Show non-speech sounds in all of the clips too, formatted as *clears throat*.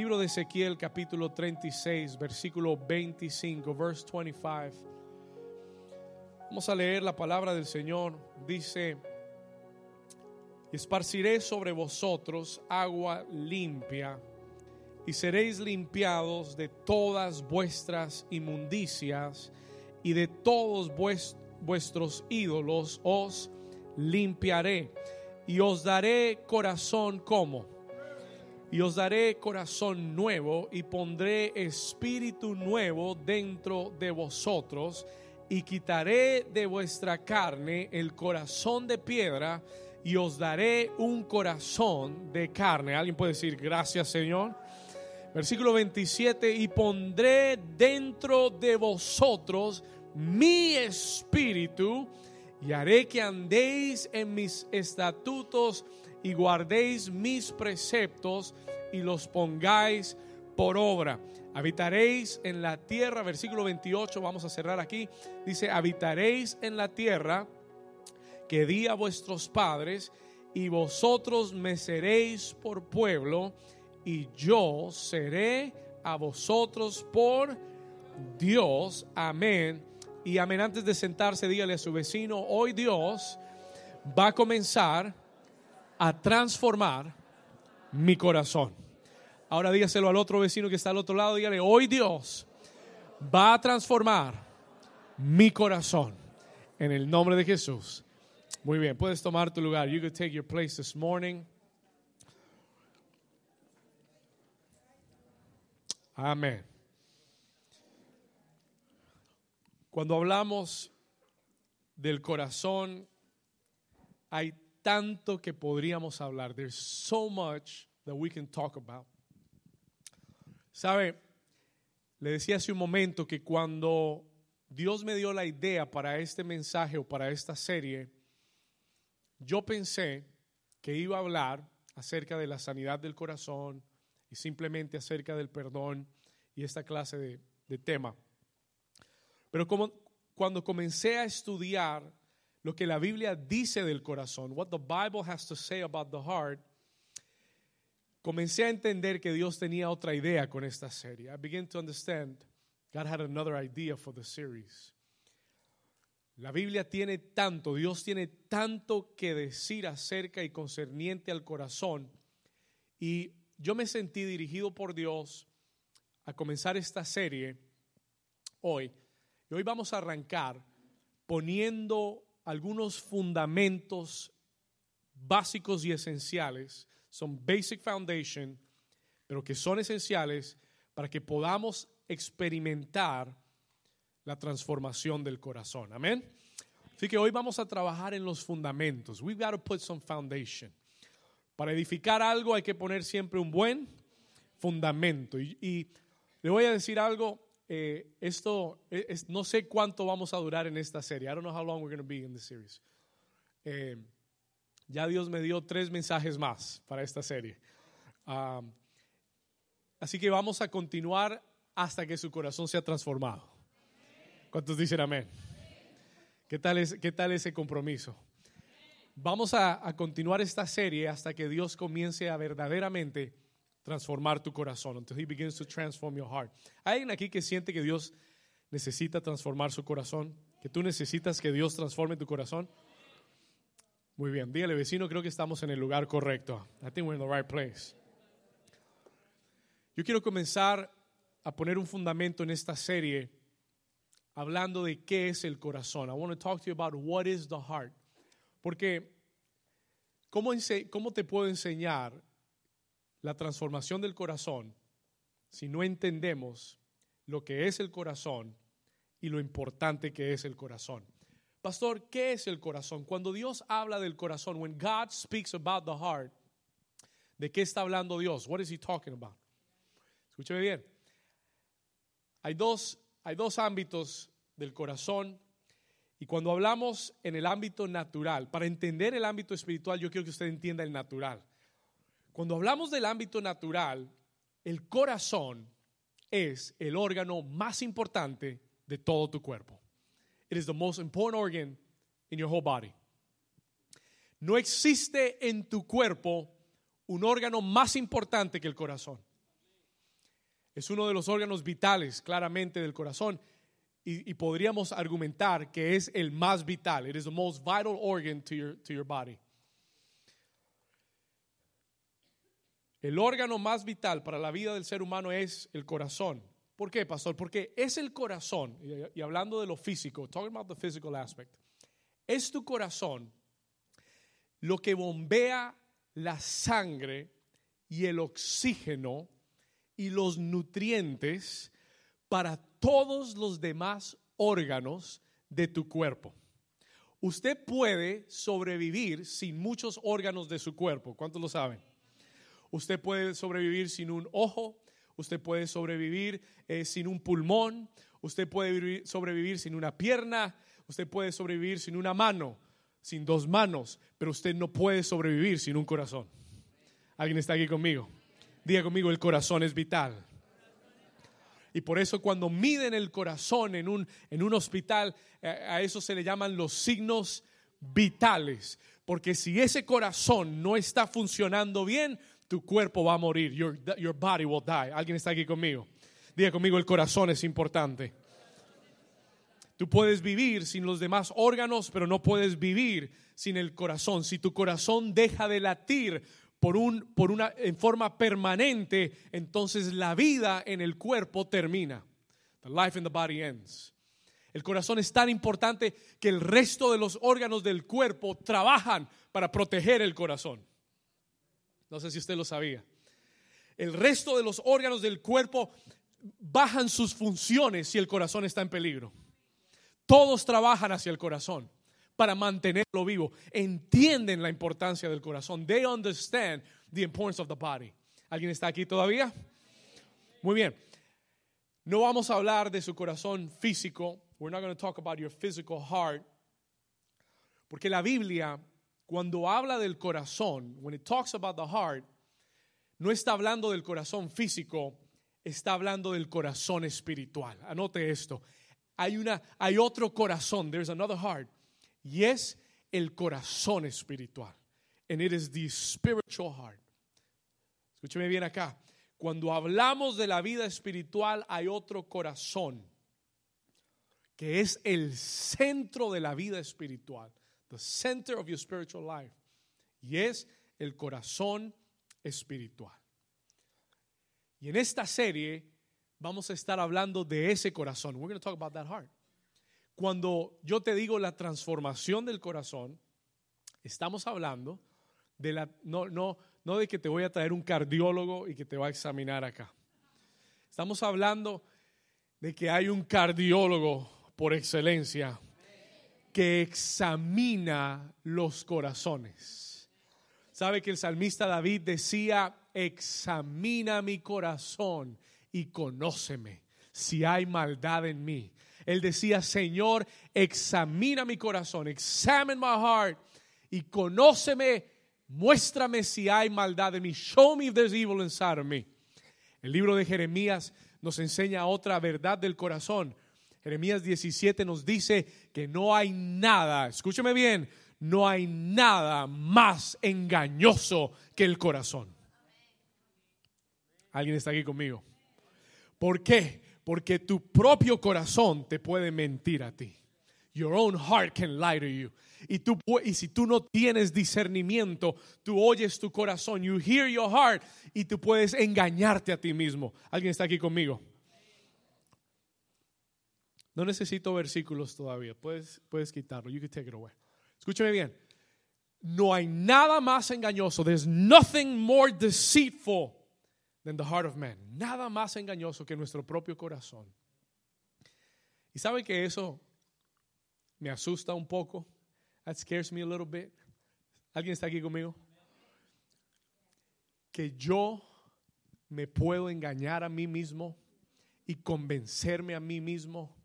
Libro de Ezequiel capítulo 36, versículo 25, verse 25. Vamos a leer la palabra del Señor. Dice, esparciré sobre vosotros agua limpia y seréis limpiados de todas vuestras inmundicias y de todos vuestros ídolos os limpiaré y os daré corazón como y os daré corazón nuevo y pondré espíritu nuevo dentro de vosotros y quitaré de vuestra carne el corazón de piedra y os daré un corazón de carne. ¿Alguien puede decir gracias Señor? Versículo 27, y pondré dentro de vosotros mi espíritu y haré que andéis en mis estatutos y guardéis mis preceptos y los pongáis por obra. Habitaréis en la tierra, versículo 28, vamos a cerrar aquí, dice, habitaréis en la tierra que di a vuestros padres y vosotros me seréis por pueblo y yo seré a vosotros por Dios. Amén. Y amén. Antes de sentarse, dígale a su vecino, hoy Dios va a comenzar a transformar mi corazón. Ahora dígaselo al otro vecino que está al otro lado, dígale, hoy Dios va a transformar mi corazón en el nombre de Jesús. Muy bien, puedes tomar tu lugar. You could take your place this morning. Amén. Cuando hablamos del corazón, hay tanto que podríamos hablar. There's so much that we can talk about. Sabe, le decía hace un momento que cuando Dios me dio la idea para este mensaje o para esta serie, yo pensé que iba a hablar acerca de la sanidad del corazón y simplemente acerca del perdón y esta clase de, de tema. Pero como cuando comencé a estudiar lo que la Biblia dice del corazón, what the Bible has to say about the heart, comencé a entender que Dios tenía otra idea con esta serie. I began to understand God had another idea for the series. La Biblia tiene tanto, Dios tiene tanto que decir acerca y concerniente al corazón. Y yo me sentí dirigido por Dios a comenzar esta serie hoy. Y hoy vamos a arrancar poniendo algunos fundamentos básicos y esenciales, son basic foundation, pero que son esenciales para que podamos experimentar la transformación del corazón. Amén. Así que hoy vamos a trabajar en los fundamentos. We've got to put some foundation. Para edificar algo hay que poner siempre un buen fundamento. Y, y le voy a decir algo, eh, esto, eh, no sé cuánto vamos a durar en esta serie. I don't know how long we're going to be in this series. Eh, ya Dios me dio tres mensajes más para esta serie. Um, así que vamos a continuar hasta que su corazón sea transformado. ¿Cuántos dicen amén? ¿Qué tal, es, qué tal ese compromiso? Vamos a, a continuar esta serie hasta que Dios comience a verdaderamente transformar tu corazón. Until He begins to transform your heart. ¿Hay alguien aquí que siente que Dios necesita transformar su corazón? ¿Que tú necesitas que Dios transforme tu corazón? Muy bien, dígale vecino, creo que estamos en el lugar correcto. I think we're in the right place. Yo quiero comenzar a poner un fundamento en esta serie hablando de qué es el corazón. I want to talk to you about what is the heart. Porque, ¿cómo, cómo te puedo enseñar la transformación del corazón si no entendemos lo que es el corazón y lo importante que es el corazón. Pastor, ¿qué es el corazón? Cuando Dios habla del corazón, when God speaks about the heart, ¿de qué está hablando Dios? What is he talking about? Escúcheme bien. Hay dos, hay dos ámbitos del corazón y cuando hablamos en el ámbito natural, para entender el ámbito espiritual, yo quiero que usted entienda el natural. Cuando hablamos del ámbito natural, el corazón es el órgano más importante de todo tu cuerpo. It is the most important organ in your whole body. No existe en tu cuerpo un órgano más importante que el corazón. Es uno de los órganos vitales, claramente, del corazón. Y, podríamos argumentar que es el más vital. It is the most vital organ to your, to your body. El órgano más vital para la vida del ser humano es el corazón. ¿Por qué, pastor? Porque es el corazón, y, hablando de lo físico, talking about the physical aspect, es tu corazón lo que bombea la sangre y el oxígeno y los nutrientes para todos los demás órganos de tu cuerpo. Usted puede sobrevivir sin muchos órganos de su cuerpo. ¿Cuántos lo saben? Usted puede sobrevivir sin un ojo, usted puede sobrevivir eh, sin un pulmón, usted puede sobrevivir sin una pierna, usted puede sobrevivir sin una mano, sin dos manos, pero usted no puede sobrevivir sin un corazón. ¿Alguien está aquí conmigo? Diga conmigo, el corazón es vital. Y por eso cuando miden el corazón en un, en un hospital, eh, a eso se le llaman los signos vitales. Porque si ese corazón no está funcionando bien, tu cuerpo va a morir. Your, your body will die. ¿Alguien está aquí conmigo? Diga conmigo, el corazón es importante. Tú puedes vivir sin los demás órganos, pero no puedes vivir sin el corazón. Si tu corazón deja de latir por, un, por una, en forma permanente, entonces la vida en el cuerpo termina. The life in the body ends. El corazón es tan importante que el resto de los órganos del cuerpo trabajan para proteger el corazón. No sé si usted lo sabía. El resto de los órganos del cuerpo bajan sus funciones si el corazón está en peligro. Todos trabajan hacia el corazón para mantenerlo vivo. Entienden la importancia del corazón. They understand the importance of the body. ¿Alguien está aquí todavía? Muy bien. No vamos a hablar de su corazón físico. We're not going to talk about your physical heart. Porque la Biblia cuando habla del corazón, when it talks about the heart, no está hablando del corazón físico, está hablando del corazón espiritual. Anote esto. Hay una hay otro corazón, there's another heart, y es el corazón espiritual. And it is the spiritual heart. Escúcheme bien acá. Cuando hablamos de la vida espiritual hay otro corazón que es el centro de la vida espiritual the center of your spiritual life. Y es el corazón espiritual. Y en esta serie vamos a estar hablando de ese corazón. We're going to talk about that heart. Cuando yo te digo la transformación del corazón, estamos hablando de la no no no de que te voy a traer un cardiólogo y que te va a examinar acá. Estamos hablando de que hay un cardiólogo por excelencia que examina los corazones. ¿Sabe que el salmista David decía, examina mi corazón y conóceme si hay maldad en mí? Él decía, Señor, examina mi corazón, examine my heart y conóceme, muéstrame si hay maldad en mí. Show me if there's evil inside of me. El libro de Jeremías nos enseña otra verdad del corazón. Jeremías 17 nos dice que no hay nada, escúcheme bien, no hay nada más engañoso que el corazón. ¿Alguien está aquí conmigo? ¿Por qué? Porque tu propio corazón te puede mentir a ti. Your own heart can lie to you. Y, tú, y si tú no tienes discernimiento, tú oyes tu corazón, you hear your heart, y tú puedes engañarte a ti mismo. ¿Alguien está aquí conmigo? No necesito versículos todavía. Puedes, puedes quitarlo. You can take it away. Escúchame bien. No hay nada más engañoso. There's nothing more deceitful than the heart of man. Nada más engañoso que nuestro propio corazón. Y sabe que eso me asusta un poco. That scares me a little bit. ¿Alguien está aquí conmigo? Que yo me puedo engañar a mí mismo y convencerme a mí mismo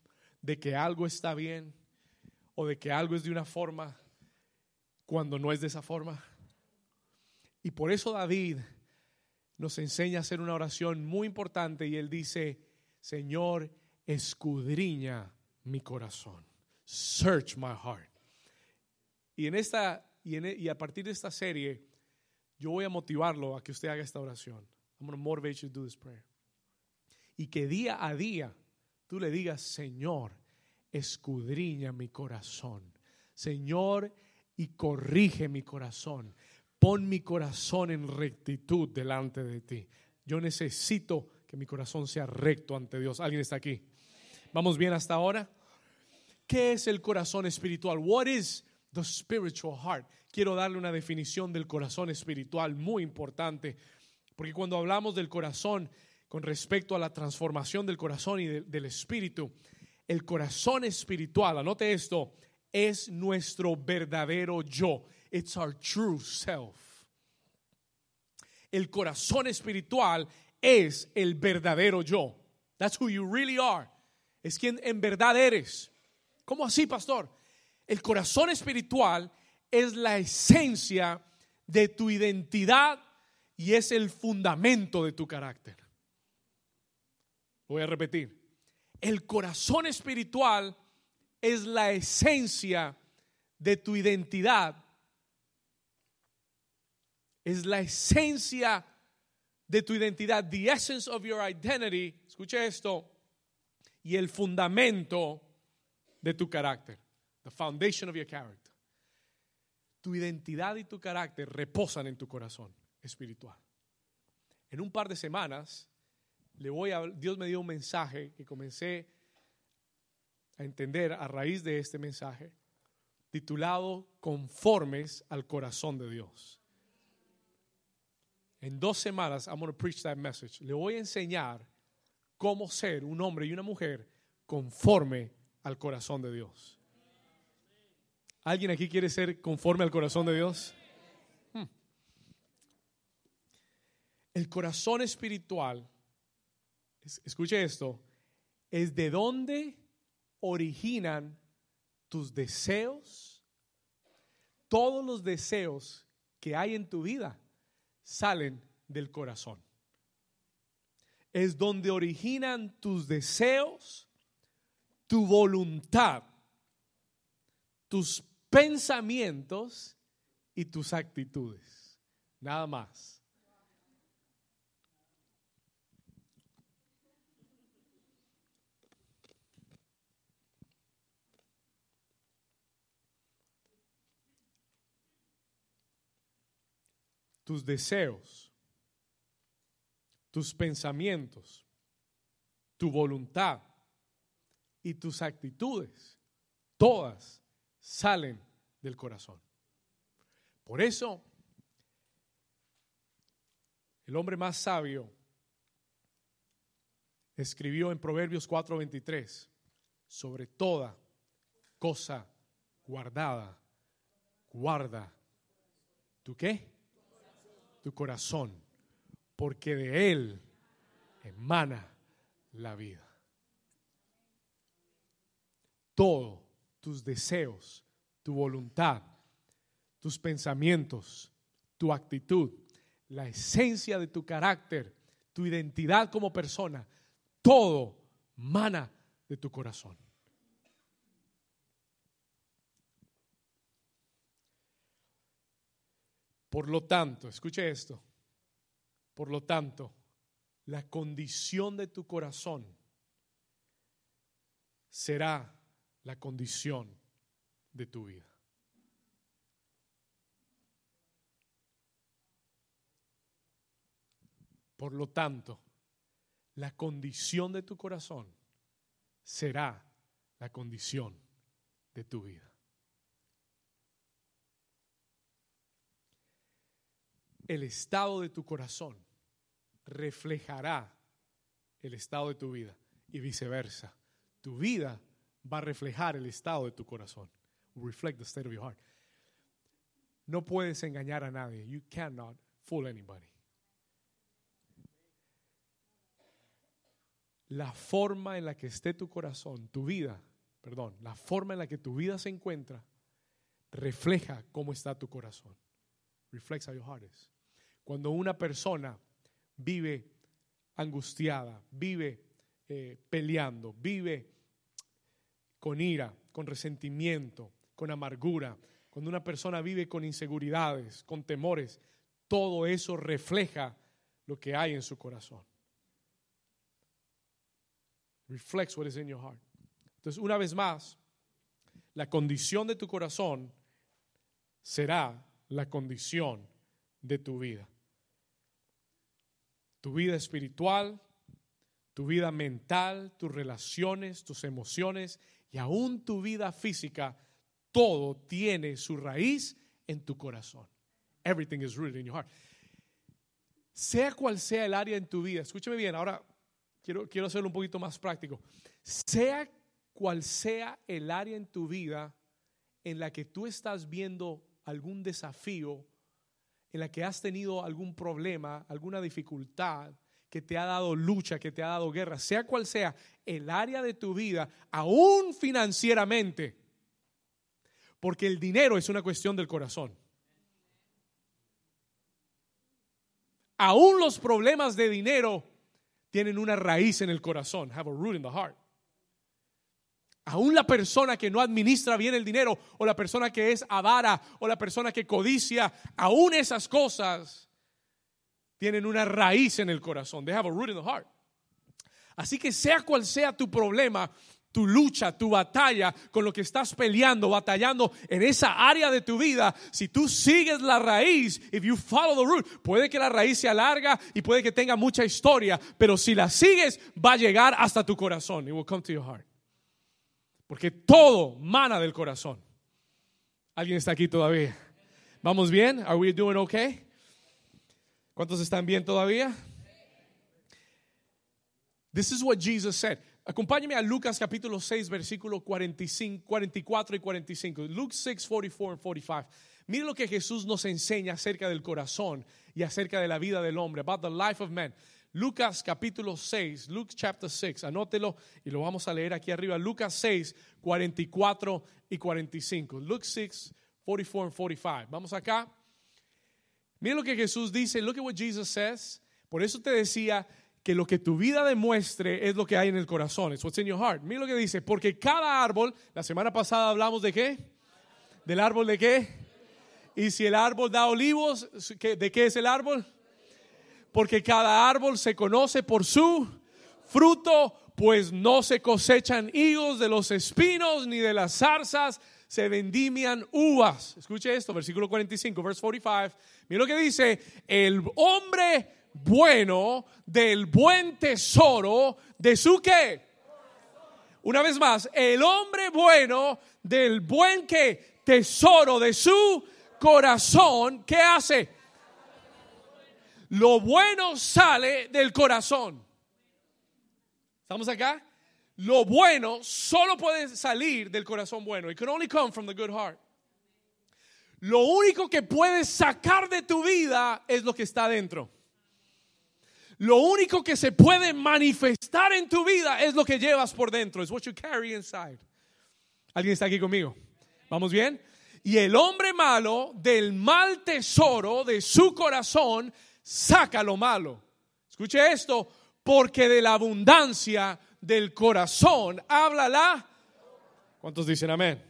de que algo está bien o de que algo es de una forma cuando no es de esa forma. Y por eso David nos enseña a hacer una oración muy importante y él dice, Señor, escudriña mi corazón. Search my heart. Y en esta y, en, e, y a partir de esta serie yo voy a motivarlo a que usted haga esta oración. I'm going to motivate you to do this prayer. y que día a día tú le digas, Señor, escudriña mi corazón. Señor, y corrige mi corazón. Pon mi corazón en rectitud delante de ti. Yo necesito que mi corazón sea recto ante Dios. ¿Alguien está aquí? ¿Vamos bien hasta ahora? ¿Qué es el corazón espiritual? What is the spiritual heart? Quiero darle una definición del corazón espiritual muy importante, porque cuando hablamos del corazón con respecto a la transformación del corazón y del espíritu, el corazón espiritual, anote esto, es nuestro verdadero yo. It's our true self. El corazón espiritual es el verdadero yo. That's who you really are. Es quien en verdad eres. ¿Cómo así, pastor? El corazón espiritual es la esencia de tu identidad y es el fundamento de tu carácter. Voy a repetir. El corazón espiritual es la esencia de tu identidad. Es la esencia de tu identidad, the essence of your identity. Escuche esto. Y el fundamento de tu carácter. The foundation of your character. Tu identidad y tu carácter reposan en tu corazón espiritual. En un par de semanas, le voy a, Dios me dio un mensaje que comencé a entender a raíz de este mensaje, titulado Conformes al corazón de Dios. En dos semanas, I'm going to preach that message. Le voy a enseñar cómo ser un hombre y una mujer conforme al corazón de Dios. ¿Alguien aquí quiere ser conforme al corazón de Dios? Hmm. El corazón espiritual, escuche esto, es de dónde originan tus deseos. Todos los deseos que hay en tu vida salen del corazón. Es donde originan tus deseos, tu voluntad, tus pensamientos y tus actitudes. Nada más. Tus deseos, tus pensamientos, tu voluntad y tus actitudes, todas salen del corazón. Por eso, el hombre más sabio escribió en Proverbios 4:23, sobre toda cosa guardada, guarda. ¿Tú qué? Tu corazón, porque de él emana la vida. Todo, tus deseos, tu voluntad, tus pensamientos, tu actitud, la esencia de tu carácter, tu identidad como persona, todo mana de tu corazón. Por lo tanto, escuche esto, por lo tanto, la condición de tu corazón será la condición de tu vida. Por lo tanto, la condición de tu corazón será la condición de tu vida. El estado de tu corazón reflejará el estado de tu vida y viceversa. Tu vida va a reflejar el estado de tu corazón. Reflect the state of your heart. No puedes engañar a nadie. You cannot fool anybody. La forma en la que esté tu corazón, tu vida, perdón, la forma en la que tu vida se encuentra, refleja cómo está tu corazón. Reflects how your heart is. Cuando una persona vive angustiada, vive eh, peleando, vive con ira, con resentimiento, con amargura, cuando una persona vive con inseguridades, con temores, todo eso refleja lo que hay en su corazón. reflects what is in your heart. Entonces, una vez más, la condición de tu corazón será la condición de tu vida. Tu vida espiritual, tu vida mental, tus relaciones, tus emociones y aún tu vida física, todo tiene su raíz en tu corazón. Everything is rooted in your heart. Sea cual sea el área en tu vida, escúchame bien, ahora quiero, quiero hacerlo un poquito más práctico. Sea cual sea el área en tu vida en la que tú estás viendo algún desafío, en la que has tenido algún problema, alguna dificultad, que te ha dado lucha, que te ha dado guerra, sea cual sea el área de tu vida, aún financieramente, porque el dinero es una cuestión del corazón. Aún los problemas de dinero tienen una raíz en el corazón, have a root in the heart. Aún la persona que no administra bien el dinero, o la persona que es avara, o la persona que codicia, aún esas cosas tienen una raíz en el corazón. They have a root in the heart. Así que sea cual sea tu problema, tu lucha, tu batalla, con lo que estás peleando, batallando en esa área de tu vida, si tú sigues la raíz, if you follow the root, puede que la raíz sea larga y puede que tenga mucha historia, pero si la sigues, va a llegar hasta tu corazón. It will come to your heart. Porque todo mana del corazón. ¿Alguien está aquí todavía? ¿Vamos bien? Are we doing okay? ¿Cuántos están bien todavía? This is what Jesus said. Acompáñeme a Lucas capítulo 6, versículo 45, 44 y 45. Luke 6, 44 and 45. Mire lo que Jesús nos enseña acerca del corazón y acerca de la vida del hombre. About the life of man. Lucas capítulo 6, Luke chapter 6, anótelo y lo vamos a leer aquí arriba. Lucas 6, 44 y 45. Luke 6, 44 and 45. Vamos acá. Mira lo que Jesús dice. Look at what Jesus says. Por eso te decía que lo que tu vida demuestre es lo que hay en el corazón. Es what's in your heart. Mira lo que dice. Porque cada árbol, la semana pasada hablamos de qué? Del árbol de qué? Y si el árbol da olivos, ¿de qué es el árbol? Porque cada árbol se conoce por su fruto, pues no se cosechan higos de los espinos ni de las zarzas se vendimian uvas. Escuche esto, versículo 45, verse 45. Mira lo que dice, el hombre bueno del buen tesoro de su qué. Una vez más, el hombre bueno del buen qué tesoro de su corazón, ¿qué hace? Lo bueno sale del corazón. ¿Estamos acá? Lo bueno solo puede salir del corazón bueno. It can only come from the good heart. Lo único que puedes sacar de tu vida es lo que está dentro. Lo único que se puede manifestar en tu vida es lo que llevas por dentro. Es what you carry inside. ¿Alguien está aquí conmigo? ¿Vamos bien? Y el hombre malo del mal tesoro de su corazón saca lo malo. Escuche esto, porque de la abundancia del corazón habla la. ¿Cuántos dicen amén?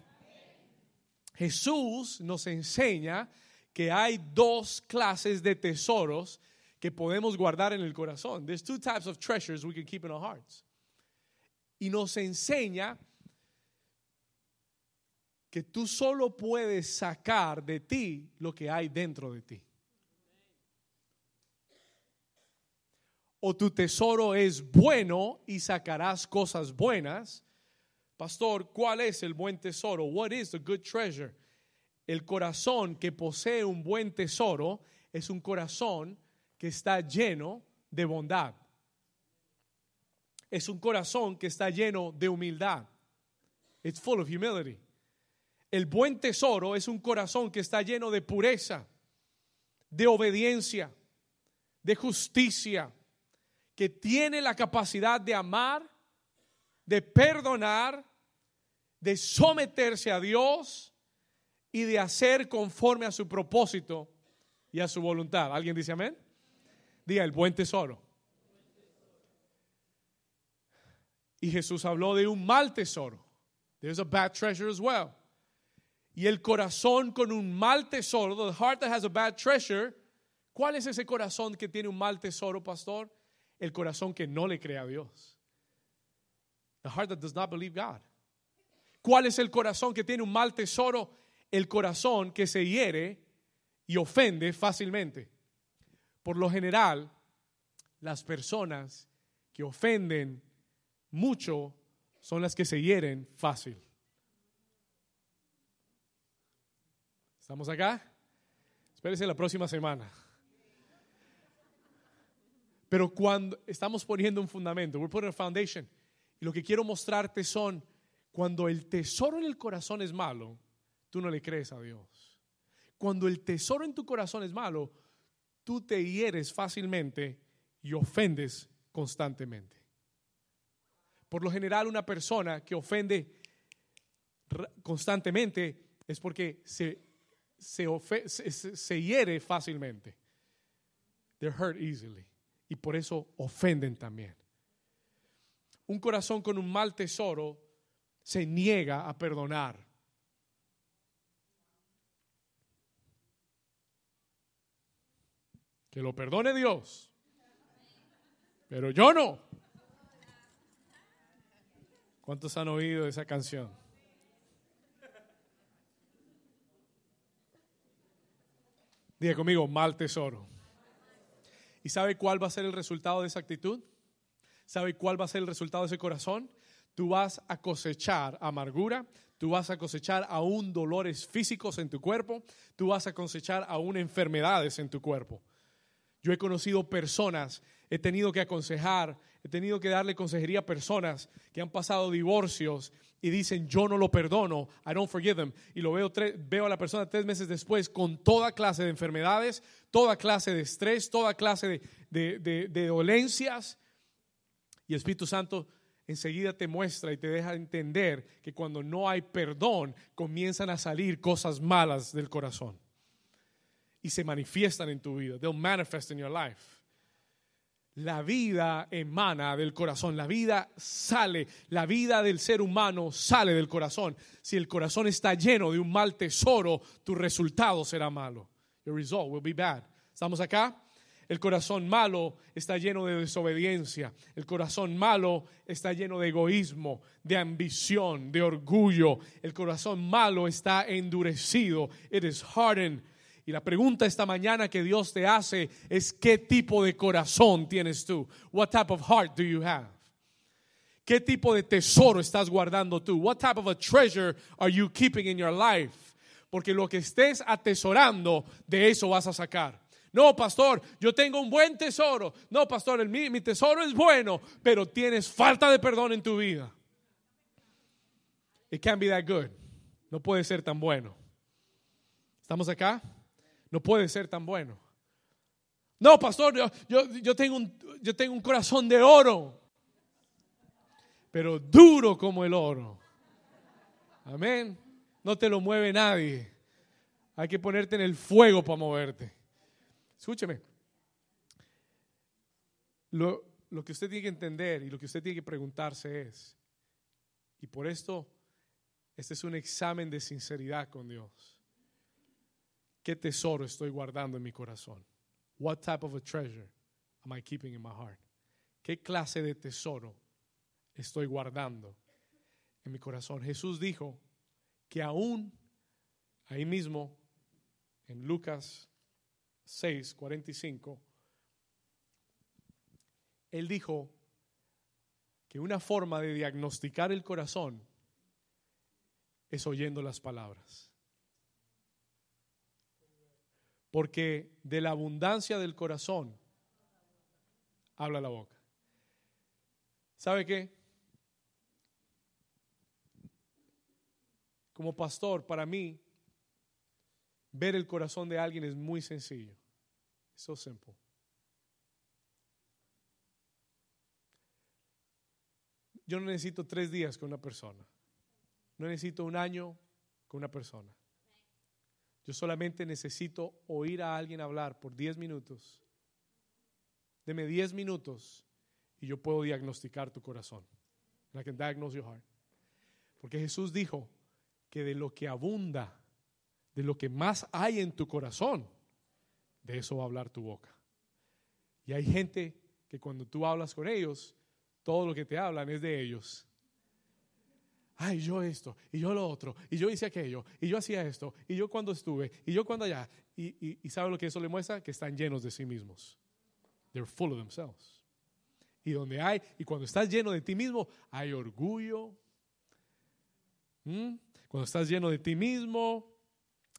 Jesús nos enseña que hay dos clases de tesoros que podemos guardar en el corazón. There's two types of treasures we can keep in our hearts. Y nos enseña que tú solo puedes sacar de ti lo que hay dentro de ti. O tu tesoro es bueno y sacarás cosas buenas. Pastor, ¿cuál es el buen tesoro? What is the good treasure? El corazón que posee un buen tesoro es un corazón que está lleno de bondad. Es un corazón que está lleno de humildad. It's full of humility. El buen tesoro es un corazón que está lleno de pureza, de obediencia, de justicia, que tiene la capacidad de amar, de perdonar, de someterse a Dios y de hacer conforme a su propósito y a su voluntad. ¿Alguien dice amén? Diga el buen tesoro. Y Jesús habló de un mal tesoro. There's a bad treasure as well. Y el corazón con un mal tesoro, the heart that has a bad treasure, ¿cuál es ese corazón que tiene un mal tesoro, pastor? El corazón que no le cree a Dios. The heart that does not believe God. ¿Cuál es el corazón que tiene un mal tesoro? El corazón que se hiere y ofende fácilmente. Por lo general, las personas que ofenden mucho son las que se hieren fácil. ¿Estamos acá? Espérese la próxima semana. Pero cuando estamos poniendo un fundamento, we're putting a foundation. Y lo que quiero mostrarte son cuando el tesoro en el corazón es malo, tú no le crees a Dios. Cuando el tesoro en tu corazón es malo, tú te hieres fácilmente y ofendes constantemente. Por lo general, una persona que ofende constantemente es porque se, se, hiere fácilmente. They're hurt easily. Y por eso ofenden también. Un corazón con un mal tesoro se niega a perdonar. Que lo perdone Dios. Pero yo no. ¿Cuántos han oído esa canción? Diga conmigo, mal tesoro. ¿Y sabe cuál va a ser el resultado de esa actitud? ¿Sabe cuál va a ser el resultado de ese corazón? Tú vas a cosechar amargura, tú vas a cosechar aún dolores físicos en tu cuerpo, tú vas a cosechar aún enfermedades en tu cuerpo. Yo he conocido personas, he tenido que aconsejar, he tenido que darle consejería a personas que han pasado divorcios y dicen, yo no lo perdono, I don't forgive them. Y lo veo, veo a la persona tres meses después con toda clase de enfermedades, toda clase de estrés, toda clase de, de dolencias. Y el Espíritu Santo enseguida te muestra y te deja entender que cuando no hay perdón, comienzan a salir cosas malas del corazón. Y se manifiestan en tu vida. They'll manifest in your life. La vida emana del corazón, la vida sale, la vida del ser humano sale del corazón. Si el corazón está lleno de un mal tesoro, tu resultado será malo. Your result will be bad. ¿Estamos acá? El corazón malo está lleno de desobediencia. El corazón malo está lleno de egoísmo, de ambición, de orgullo. El corazón malo está endurecido. It is hardened. Y la pregunta esta mañana que Dios te hace es qué tipo de corazón tienes tú? What type of heart do you have? ¿Qué tipo de tesoro estás guardando tú? What type of a treasure are you keeping in your life? Porque lo que estés atesorando, de eso vas a sacar. No, pastor, yo tengo un buen tesoro. No, pastor, mi, mi tesoro es bueno, pero tienes falta de perdón en tu vida. It can't be that good. No puede ser tan bueno. ¿Estamos acá? No puede ser tan bueno. No, pastor, yo, yo, yo, tengo un, yo tengo un corazón de oro, pero duro como el oro. Amén. No te lo mueve nadie. Hay que ponerte en el fuego para moverte. Escúcheme. Lo, que usted tiene que entender y lo que usted tiene que preguntarse es, y por esto, este es un examen de sinceridad con Dios. ¿Qué tesoro estoy guardando en mi corazón? What type of a treasure am I keeping in my heart? ¿Qué clase de tesoro estoy guardando en mi corazón? Jesús dijo que aún ahí mismo en Lucas 6, 45, él dijo que una forma de diagnosticar el corazón es oyendo las palabras. Porque de la abundancia del corazón habla la boca. ¿Sabe qué? Como pastor, para mí, Ver el corazón de alguien es muy sencillo. So simple. Yo no necesito tres días con una persona. No necesito un año con una persona. Yo solamente necesito oír a alguien hablar por diez minutos. Deme diez minutos y yo puedo diagnosticar tu corazón. I can heart. Porque Jesús dijo que de lo que abunda de lo que más hay en tu corazón, de eso va a hablar tu boca. Y hay gente que cuando tú hablas con ellos, todo lo que te hablan es de ellos. Ay, yo esto, y yo lo otro, y yo hice aquello, y yo hacía esto, y yo cuando estuve, y yo cuando allá. Y, y, y ¿sabe lo que eso le muestra? Que están llenos de sí mismos. They're full of themselves. Y donde hay, y cuando estás lleno de ti mismo, hay orgullo. ¿Mm? Cuando estás lleno de ti mismo,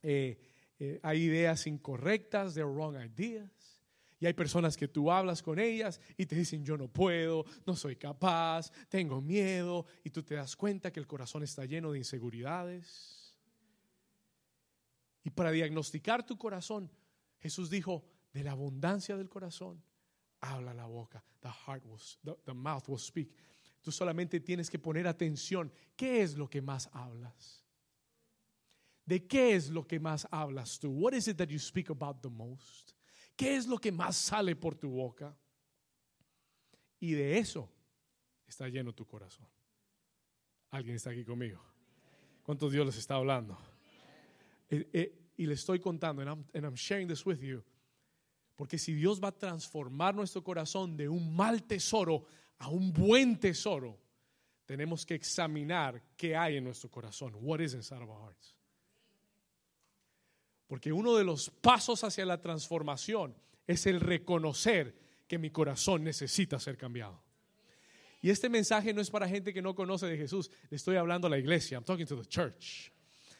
eh, eh, hay ideas incorrectas, they're wrong ideas. Y hay personas que tú hablas con ellas y te dicen, yo no puedo, no soy capaz, tengo miedo. Y tú te das cuenta que el corazón está lleno de inseguridades. Y para diagnosticar tu corazón, Jesús dijo, de la abundancia del corazón, habla la boca. The, heart will, the mouth will speak. Tú solamente tienes que poner atención. ¿Qué es lo que más hablas? ¿De qué es lo que más hablas tú? What is it that you speak about the most? ¿Qué es lo que más sale por tu boca? Y de eso está lleno tu corazón. ¿Alguien está aquí conmigo? ¿Cuántos Dios les está hablando? Eh, eh, y le estoy contando, and I'm, I'm sharing this with you, porque si Dios va a transformar nuestro corazón de un mal tesoro a un buen tesoro, tenemos que examinar qué hay en nuestro corazón. What is inside of our hearts? Porque uno de los pasos hacia la transformación es el reconocer que mi corazón necesita ser cambiado. Y este mensaje no es para gente que no conoce de Jesús. Estoy hablando a la iglesia. I'm talking to the church.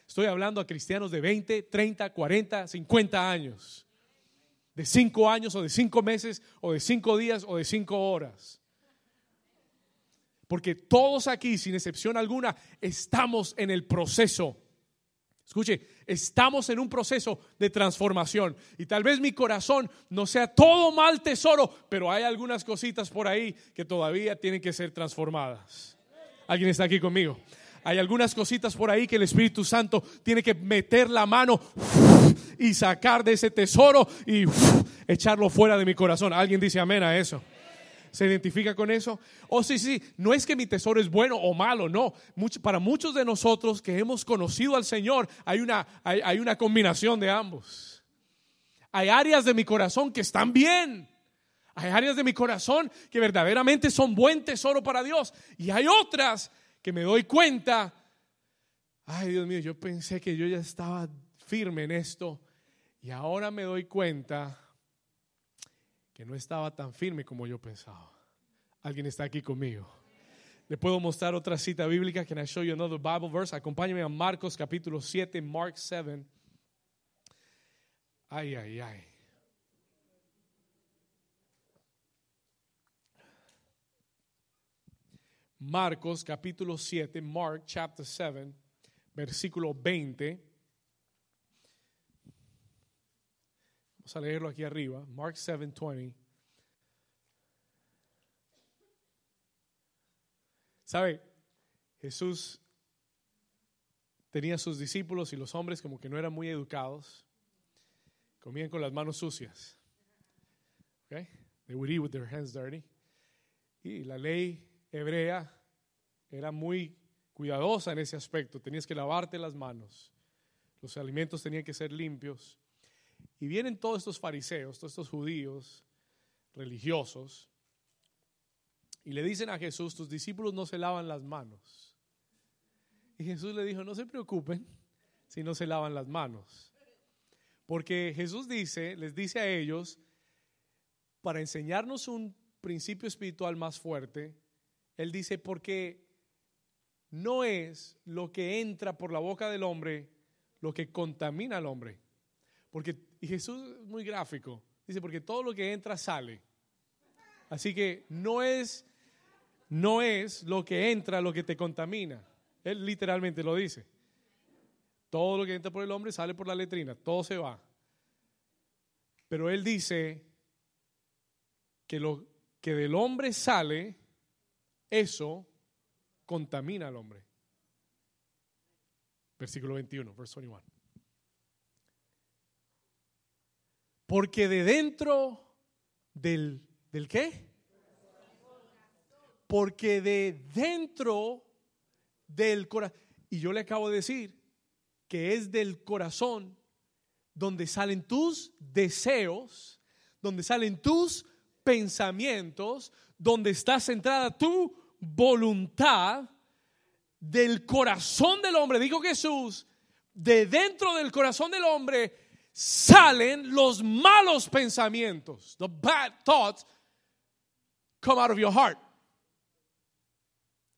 Estoy hablando a cristianos de 20, 30, 40, 50 años. De 5 años o de 5 meses o de 5 días o de 5 horas. Porque todos aquí, sin excepción alguna, estamos en el proceso Escuche, estamos en un proceso de transformación y tal vez mi corazón no sea todo mal tesoro, pero hay algunas cositas por ahí que todavía tienen que ser transformadas. ¿Alguien está aquí conmigo? Hay algunas cositas por ahí que el Espíritu Santo tiene que meter la mano y sacar de ese tesoro y echarlo fuera de mi corazón. ¿Alguien dice amén a eso? ¿Se identifica con eso? Oh, sí, sí, no es que mi tesoro es bueno o malo, no. para muchos de nosotros que hemos conocido al Señor, hay una, hay, una combinación de ambos. Hay áreas de mi corazón que están bien. Hay áreas de mi corazón que verdaderamente son buen tesoro para Dios. Y hay otras que me doy cuenta, ay Dios mío, yo pensé que yo ya estaba firme en esto. Y ahora me doy cuenta que no estaba tan firme como yo pensaba. Alguien está aquí conmigo. Le puedo mostrar otra cita bíblica. Can I show you another Bible verse? Acompáñame a Marcos capítulo 7, Mark 7. Ay, ay, ay. Marcos capítulo 7, Mark chapter 7, versículo 20. Vamos a leerlo aquí arriba. Mark 7:20. ¿Sabe? Jesús tenía sus discípulos y los hombres como que no eran muy educados. Comían con las manos sucias. Okay? They would eat with their hands dirty. Y la ley hebrea era muy cuidadosa en ese aspecto. Tenías que lavarte las manos. Los alimentos tenían que ser limpios. Y vienen todos estos fariseos, todos estos judíos religiosos, y le dicen a Jesús, tus discípulos no se lavan las manos. Y Jesús le dijo, no se preocupen si no se lavan las manos. Porque Jesús dice, les dice a ellos, para enseñarnos un principio espiritual más fuerte, Él dice, porque no es lo que entra por la boca del hombre lo que contamina al hombre, porque, y Jesús es muy gráfico, dice, porque todo lo que entra sale. Así que no es, no es lo que entra lo que te contamina. Él literalmente lo dice. Todo lo que entra por el hombre sale por la letrina, todo se va. Pero él dice que lo que del hombre sale, eso contamina al hombre. Versículo 21, verse 21. Porque de dentro del, ¿del qué? Porque de dentro del corazón, y yo le acabo de decir que es del corazón donde salen tus deseos, donde salen tus pensamientos, donde está centrada tu voluntad, del corazón del hombre, dijo Jesús, de dentro del corazón del hombre salen los malos pensamientos. The bad thoughts come out of your heart.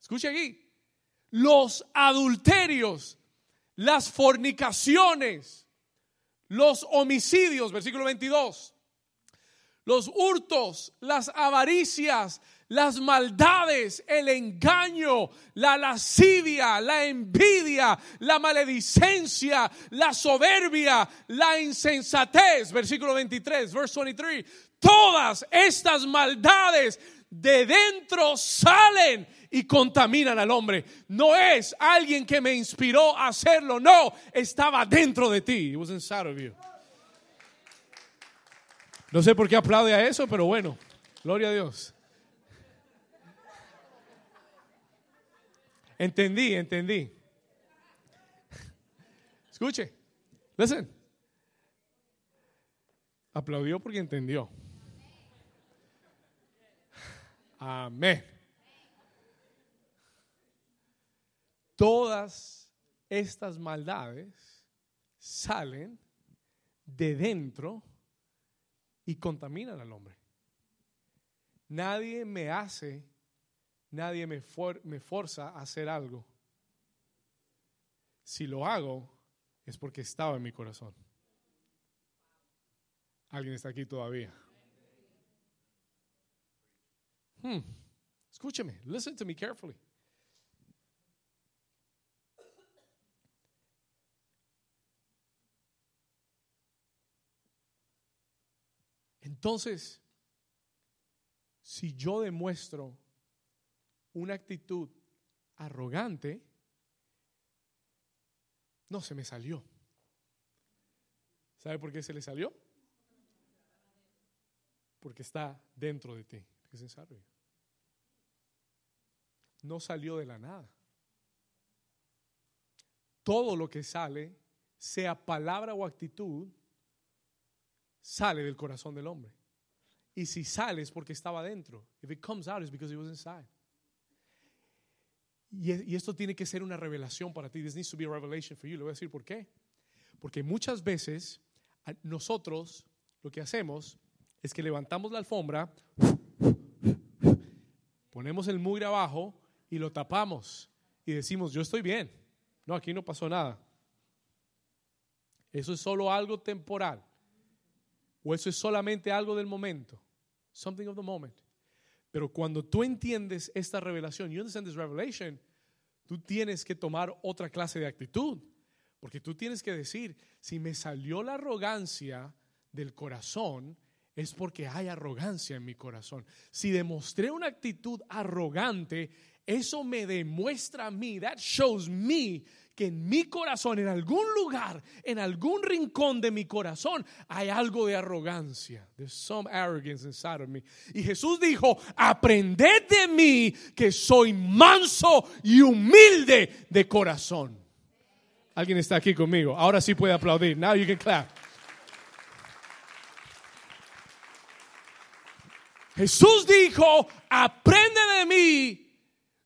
Escuche aquí. Los adulterios, las fornicaciones, los homicidios, versículo 22, los hurtos, las avaricias, las maldades, el engaño, la lascivia, la envidia, la maledicencia, la soberbia, la insensatez, versículo 23, verse 23. Todas estas maldades de dentro salen y contaminan al hombre. No es alguien que me inspiró a hacerlo, no, estaba dentro de ti. It was inside of you. No sé por qué aplaude a eso, pero bueno, gloria a Dios. Entendí, entendí. Escuche, listen. Aplaudió porque entendió. Amén. Todas estas maldades salen de dentro y contaminan al hombre. Nadie me hace Nadie me, me forza a hacer algo. Si lo hago, es porque estaba en mi corazón. ¿Alguien está aquí todavía? Hmm. Escúcheme, listen to me carefully. Entonces, si yo demuestro una actitud arrogante, no se me salió. ¿Sabe por qué se le salió? Porque está dentro de ti. No salió de la nada. Todo lo que sale, sea palabra o actitud, sale del corazón del hombre. Y si sale es porque estaba dentro. If it comes out, it's because it was inside. Y, esto tiene que ser una revelación para ti. This needs to be a revelation for you. Le voy a decir por qué. Porque muchas veces nosotros lo que hacemos es que levantamos la alfombra, ponemos el mugre abajo y lo tapamos y decimos, yo estoy bien. No, aquí no pasó nada. Eso es solo algo temporal. O eso es solamente algo del momento. Something of the moment. Pero cuando tú entiendes esta revelación, you understand this revelation, tú tienes que tomar otra clase de actitud. Porque tú tienes que decir, si me salió la arrogancia del corazón, es porque hay arrogancia en mi corazón. Si demostré una actitud arrogante, eso me demuestra a mí, that shows me que en mi corazón, en algún lugar, en algún rincón de mi corazón, hay algo de arrogancia. There's some arrogance inside of me. Y Jesús dijo, aprended de mí que soy manso y humilde de corazón. Alguien está aquí conmigo. Ahora sí puede aplaudir. Now you can clap. Jesús dijo, aprende de mí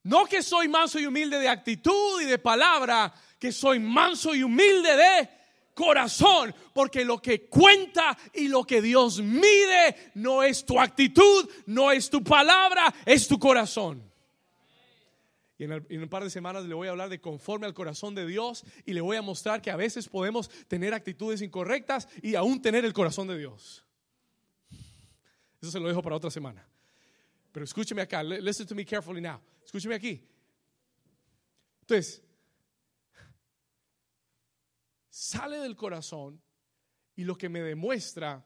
no que soy manso y humilde de actitud y de palabra, que soy manso y humilde de corazón, porque lo que cuenta y lo que Dios mide no es tu actitud, no es tu palabra, es tu corazón. Y en, un par de semanas le voy a hablar de conforme al corazón de Dios y le voy a mostrar que a veces podemos tener actitudes incorrectas y aún tener el corazón de Dios. Eso se lo dejo para otra semana. Pero escúcheme acá, listen to me carefully now. Escúcheme aquí. Entonces, sale del corazón y lo que me demuestra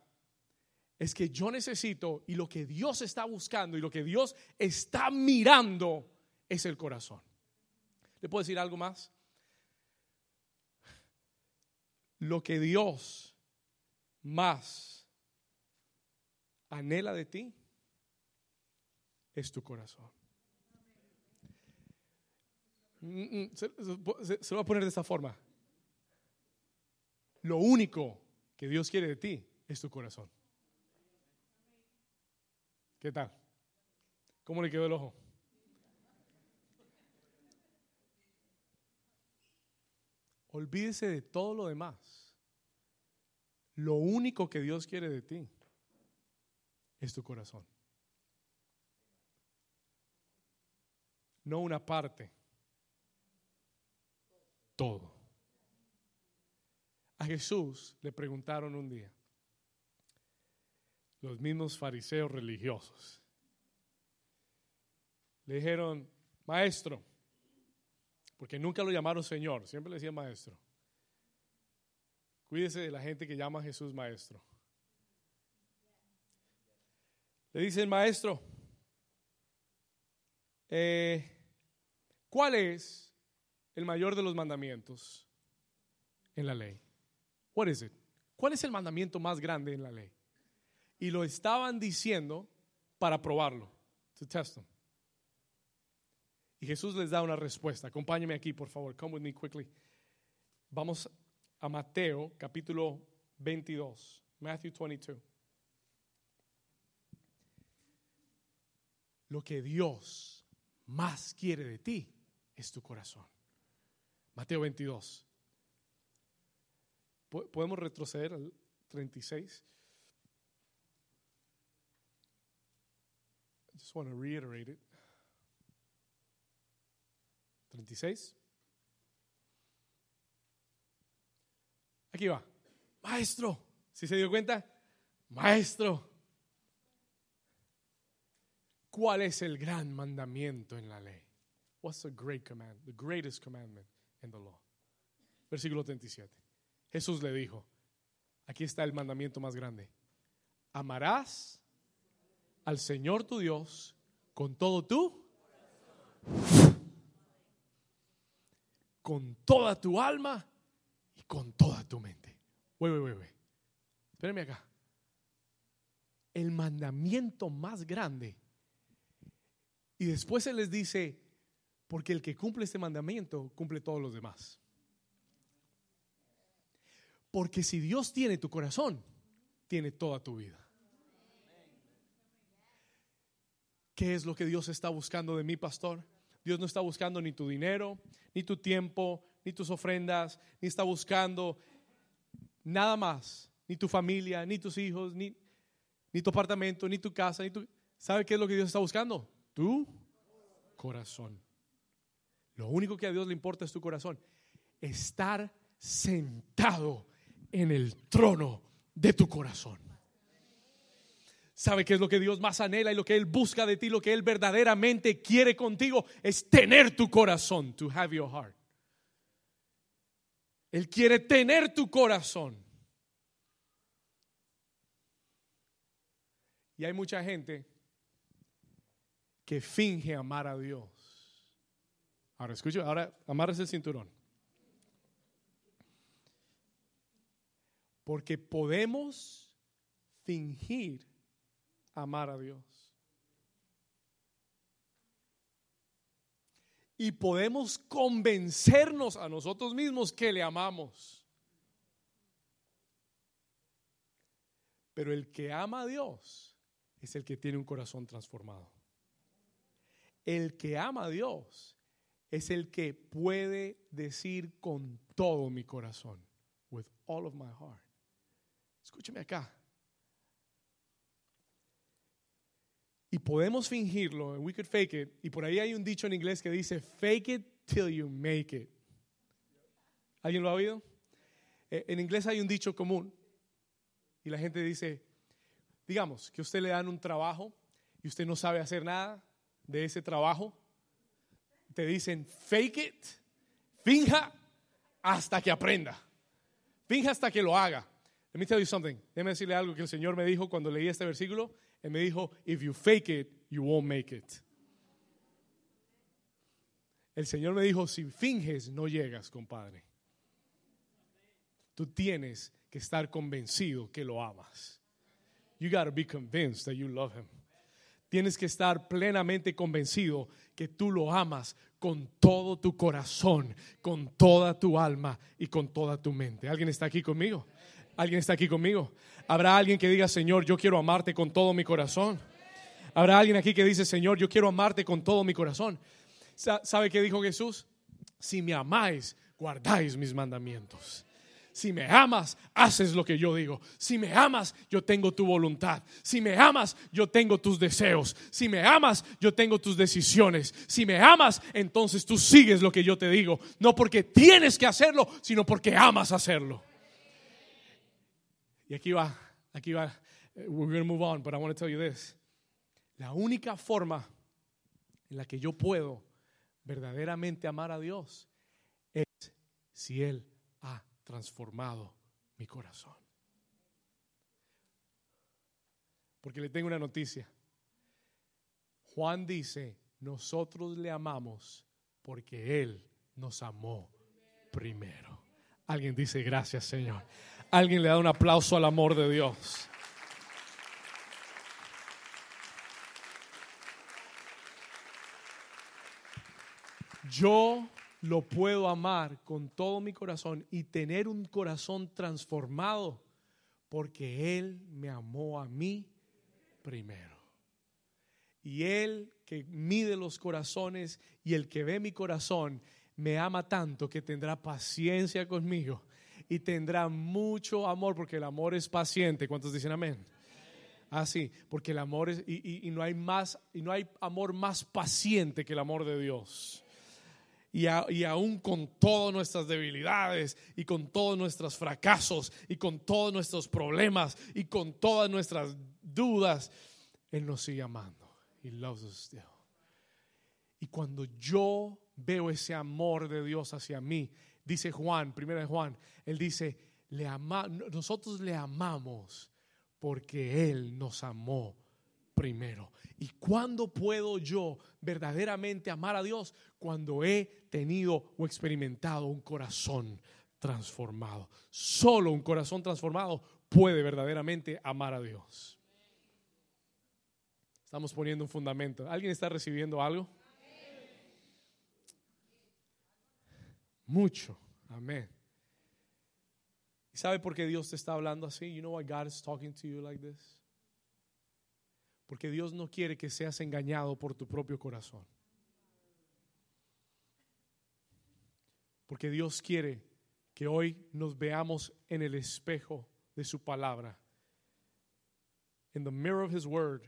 es que yo necesito y lo que Dios está buscando y lo que Dios está mirando es el corazón. ¿Le puedo decir algo más? Lo que Dios más anhela de ti es tu corazón. Mm, mm, se, lo voy a poner de esta forma. Lo único que Dios quiere de ti es tu corazón. ¿Qué tal? ¿Cómo le quedó el ojo? Olvídese de todo lo demás. Lo único que Dios quiere de ti es tu corazón. No una parte. Todo. A Jesús le preguntaron un día, los mismos fariseos religiosos, le dijeron, maestro, porque nunca lo llamaron Señor, siempre le decían maestro. Cuídese de la gente que llama a Jesús maestro. Le dicen, maestro, eh, ¿cuál es el mayor de los mandamientos en la ley? What is it? ¿Cuál es el mandamiento más grande en la ley? Y lo estaban diciendo para probarlo, to test them. Y Jesús les da una respuesta. Acompáñeme aquí, por favor. Come with me quickly. Vamos a Mateo, capítulo 22. Matthew 22. Lo que Dios más quiere de ti es tu corazón. Mateo 22. ¿Podemos retroceder al 36? I just want to reiterate it. 36. Aquí va. Maestro. ¿Sí se dio cuenta? Maestro. ¿Cuál es el gran mandamiento en la ley? What's the great command? The greatest commandment in the law. Versículo 37. Jesús le dijo, aquí está el mandamiento más grande. Amarás al Señor tu Dios con todo tú, con toda tu alma y con toda tu mente. Wey, wey, wey. Espérenme acá. El mandamiento más grande. Y después se les dice, porque el que cumple este mandamiento cumple todos los demás. Porque si Dios tiene tu corazón, tiene toda tu vida. ¿Qué es lo que Dios está buscando de mí, pastor? Dios no está buscando ni tu dinero, ni tu tiempo, ni tus ofrendas, ni está buscando nada más, ni tu familia, ni tus hijos, ni, ni tu apartamento, ni tu casa, ni tu... ¿Sabe qué es lo que Dios está buscando? Tu corazón. Lo único que a Dios le importa es tu corazón. Estar sentado en el trono de tu corazón. ¿Sabe qué es lo que Dios más anhela y lo que Él busca de ti? Lo que Él verdaderamente quiere contigo es tener tu corazón, to have your heart. Él quiere tener tu corazón. Y hay mucha gente que finge amar a Dios. Ahora escucha, ahora amarres el cinturón. Porque podemos fingir amar a Dios. Y podemos convencernos a nosotros mismos que le amamos. Pero el que ama a Dios es el que tiene un corazón transformado. El que ama a Dios es el que puede decir con todo mi corazón, with all of my heart. Escúcheme acá. Y podemos fingirlo, we could fake it. Y por ahí hay un dicho en inglés que dice, fake it till you make it. ¿Alguien lo ha oído? Eh, en inglés hay un dicho común. Y la gente dice, digamos, que usted le dan un trabajo y usted no sabe hacer nada de ese trabajo. Te dicen, fake it, finja hasta que aprenda. Finja hasta que lo haga. Let me tell you something. Déjeme decirle algo que el Señor me dijo cuando leí este versículo. Él me dijo, if you fake it, you won't make it. El Señor me dijo, si finges, no llegas, compadre. Tú tienes que estar convencido que lo amas. You got to be convinced that you love him. Tienes que estar plenamente convencido que tú lo amas con todo tu corazón, con toda tu alma y con toda tu mente. ¿Alguien está aquí conmigo? ¿Alguien está aquí conmigo? ¿Habrá alguien que diga, Señor, yo quiero amarte con todo mi corazón? ¿Habrá alguien aquí que dice, Señor, yo quiero amarte con todo mi corazón? ¿Sabe qué dijo Jesús? Si me amáis, guardáis mis mandamientos. Si me amas, haces lo que yo digo. Si me amas, yo tengo tu voluntad. Si me amas, yo tengo tus deseos. Si me amas, yo tengo tus decisiones. Si me amas, entonces tú sigues lo que yo te digo. No porque tienes que hacerlo, sino porque amas hacerlo. Y aquí va, aquí va. We're going to move on, but I want to tell you this. La única forma en la que yo puedo verdaderamente amar a Dios es si Él ha transformado mi corazón. Porque le tengo una noticia. Juan dice, nosotros le amamos porque Él nos amó primero. Alguien dice, gracias Señor. Alguien le da un aplauso al amor de Dios. Yo lo puedo amar con todo mi corazón y tener un corazón transformado porque Él me amó a mí primero. Y Él que mide los corazones y el que ve mi corazón me ama tanto que tendrá paciencia conmigo y tendrá mucho amor porque el amor es paciente. ¿Cuántos dicen amén? Así, ah, porque el amor es y, y, no hay más y no hay amor más paciente que el amor de Dios y, aún con todas nuestras debilidades y con todos nuestros fracasos y con todos nuestros problemas y con todas nuestras dudas, Él nos sigue amando. Y cuando yo veo ese amor de Dios hacia mí, dice Juan, primera de Juan, Él dice, le ama, nosotros le amamos porque Él nos amó primero. ¿Y cuándo puedo yo verdaderamente amar a Dios? Cuando he tenido o experimentado un corazón transformado. Solo un corazón transformado puede verdaderamente amar a Dios. Estamos poniendo un fundamento. ¿Alguien está recibiendo algo? Mucho. Amén. ¿Y sabe por qué Dios te está hablando así? You know why God is talking to you like this? Porque Dios no quiere que seas engañado por tu propio corazón. Porque Dios quiere que hoy nos veamos en el espejo de su palabra, en the mirror of his word,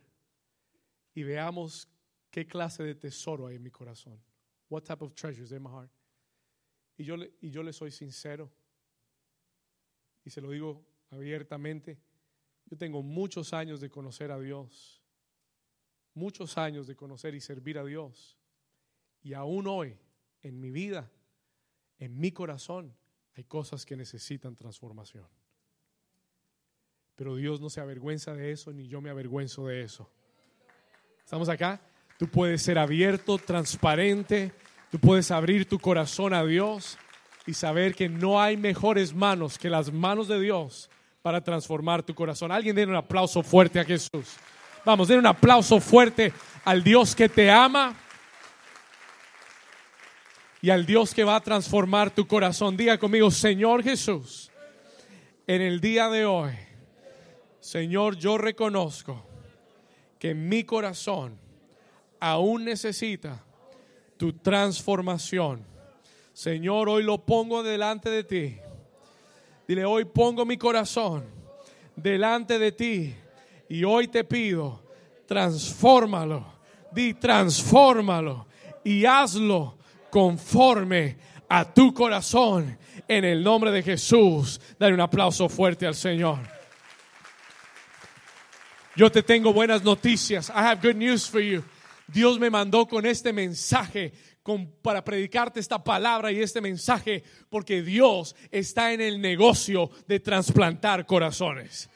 y veamos qué clase de tesoro hay en mi corazón. What type of treasures in my heart. Y yo, y yo le soy sincero, y se lo digo abiertamente, yo tengo muchos años de conocer a Dios muchos años de conocer y servir a Dios. Y aún hoy, en mi vida, en mi corazón, hay cosas que necesitan transformación. Pero Dios no se avergüenza de eso, ni yo me avergüenzo de eso. ¿Estamos acá? Tú puedes ser abierto, transparente, tú puedes abrir tu corazón a Dios y saber que no hay mejores manos que las manos de Dios para transformar tu corazón. Alguien den un aplauso fuerte a Jesús. Vamos, den un aplauso fuerte al Dios que te ama y al Dios que va a transformar tu corazón. Diga conmigo, Señor Jesús, en el día de hoy, Señor, yo reconozco que mi corazón aún necesita tu transformación. Señor, hoy lo pongo delante de ti. Dile, hoy pongo mi corazón delante de ti y hoy te pido, transfórmalo, di transfórmalo y hazlo conforme a tu corazón en el nombre de Jesús. Dale un aplauso fuerte al Señor. Yo te tengo buenas noticias. I have good news for you. Dios me mandó con este mensaje para predicarte esta palabra y este mensaje porque Dios está en el negocio de trasplantar corazones.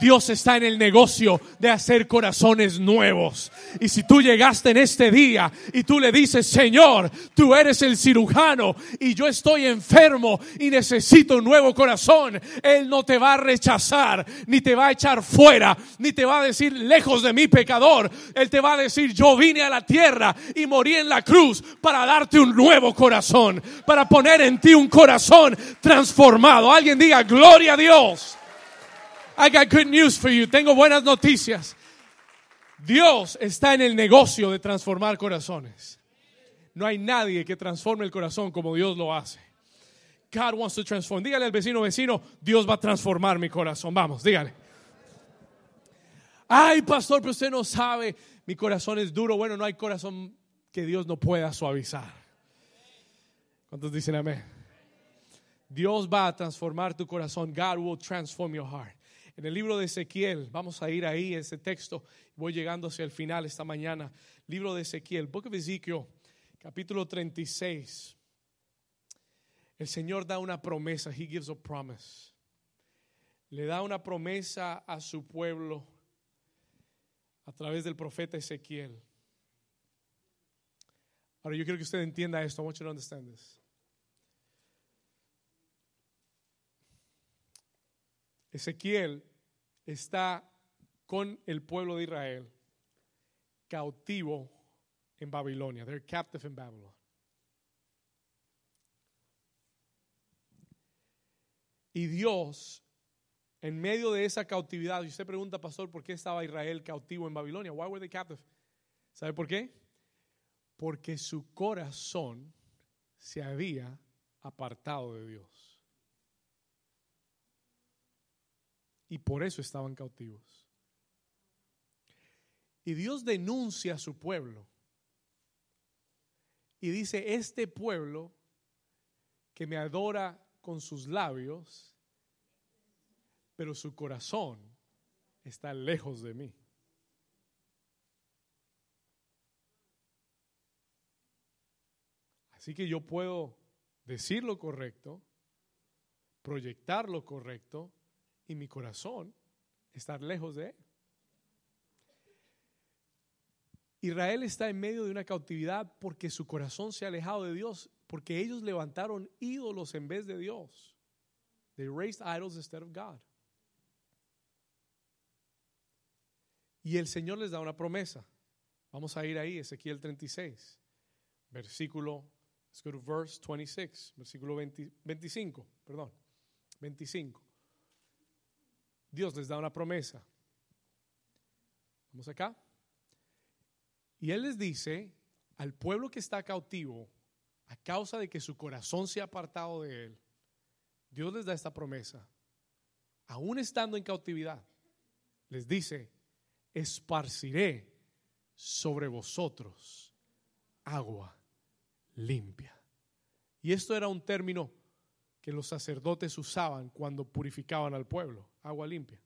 Dios está en el negocio de hacer corazones nuevos. Y si tú llegaste en este día y tú le dices, Señor, tú eres el cirujano y yo estoy enfermo y necesito un nuevo corazón, Él no te va a rechazar, ni te va a echar fuera, ni te va a decir, lejos de mi pecador. Él te va a decir, yo vine a la tierra y morí en la cruz para darte un nuevo corazón, para poner en ti un corazón transformado. Alguien diga, gloria a Dios. I got good news for you. Tengo buenas noticias. Dios está en el negocio de transformar corazones. No hay nadie que transforme el corazón como Dios lo hace. God wants to transform. Dígale al vecino, vecino, Dios va a transformar mi corazón. Vamos, dígale. Ay, pastor, pero usted no sabe, mi corazón es duro. Bueno, no hay corazón que Dios no pueda suavizar. ¿Cuántos dicen amén? Dios va a transformar tu corazón. God will transform your heart. En el libro de Ezequiel, vamos a ir ahí, ese texto. Voy llegando hacia el final esta mañana. Libro de Ezequiel, Book of Ezekiel, capítulo 36. El Señor da una promesa. He gives a promise. Le da una promesa a su pueblo a través del profeta Ezequiel. Ahora yo quiero que usted entienda esto. I want you to understand this. Ezequiel está con el pueblo de Israel cautivo en Babilonia. They're captive in Babylon. Y Dios, en medio de esa cautividad, y usted pregunta, pastor, ¿por qué estaba Israel cautivo en Babilonia? Why were they captive? ¿Sabe por qué? Porque su corazón se había apartado de Dios. Y por eso estaban cautivos. Y Dios denuncia a su pueblo. Y dice, este pueblo que me adora con sus labios, pero su corazón está lejos de mí. Así que yo puedo decir lo correcto, proyectar lo correcto y mi corazón estar lejos de él. Israel está en medio de una cautividad porque su corazón se ha alejado de Dios porque ellos levantaron ídolos en vez de Dios. They raised idols instead of God. Y el Señor les da una promesa. Vamos a ir ahí, Ezequiel 36, versículo, let's go to verse 26, versículo 25, perdón, 25. Dios les da una promesa. Vamos acá. Y Él les dice al pueblo que está cautivo, a causa de que su corazón se ha apartado de Él, Dios les da esta promesa. Aún estando en cautividad, les dice, esparciré sobre vosotros agua limpia. Y esto era un término que los sacerdotes usaban cuando purificaban al pueblo, agua limpia.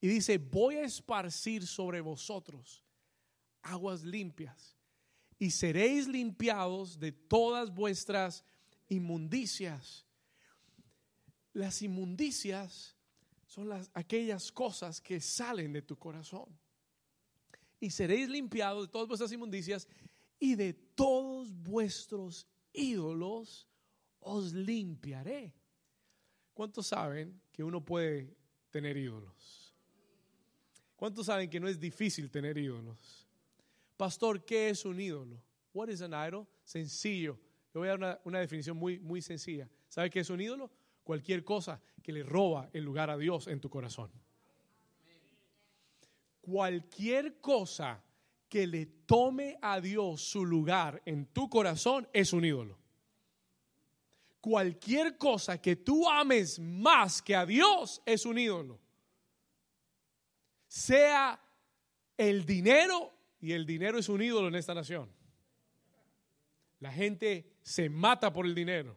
Y dice, voy a esparcir sobre vosotros aguas limpias y seréis limpiados de todas vuestras inmundicias. Las inmundicias son las, aquellas cosas que salen de tu corazón. Y seréis limpiados de todas vuestras inmundicias y de todos vuestros ídolos os limpiaré. ¿Cuántos saben que uno puede tener ídolos? ¿Cuántos saben que no es difícil tener ídolos? Pastor, ¿qué es un ídolo? What is an idol? Sencillo. Le voy a dar una, una definición muy, muy sencilla. ¿Sabe qué es un ídolo? Cualquier cosa que le roba el lugar a Dios en tu corazón. Cualquier cosa que le tome a Dios su lugar en tu corazón es un ídolo. Cualquier cosa que tú ames más que a Dios es un ídolo. Sea el dinero y el dinero es un ídolo en esta nación. La gente se mata por el dinero.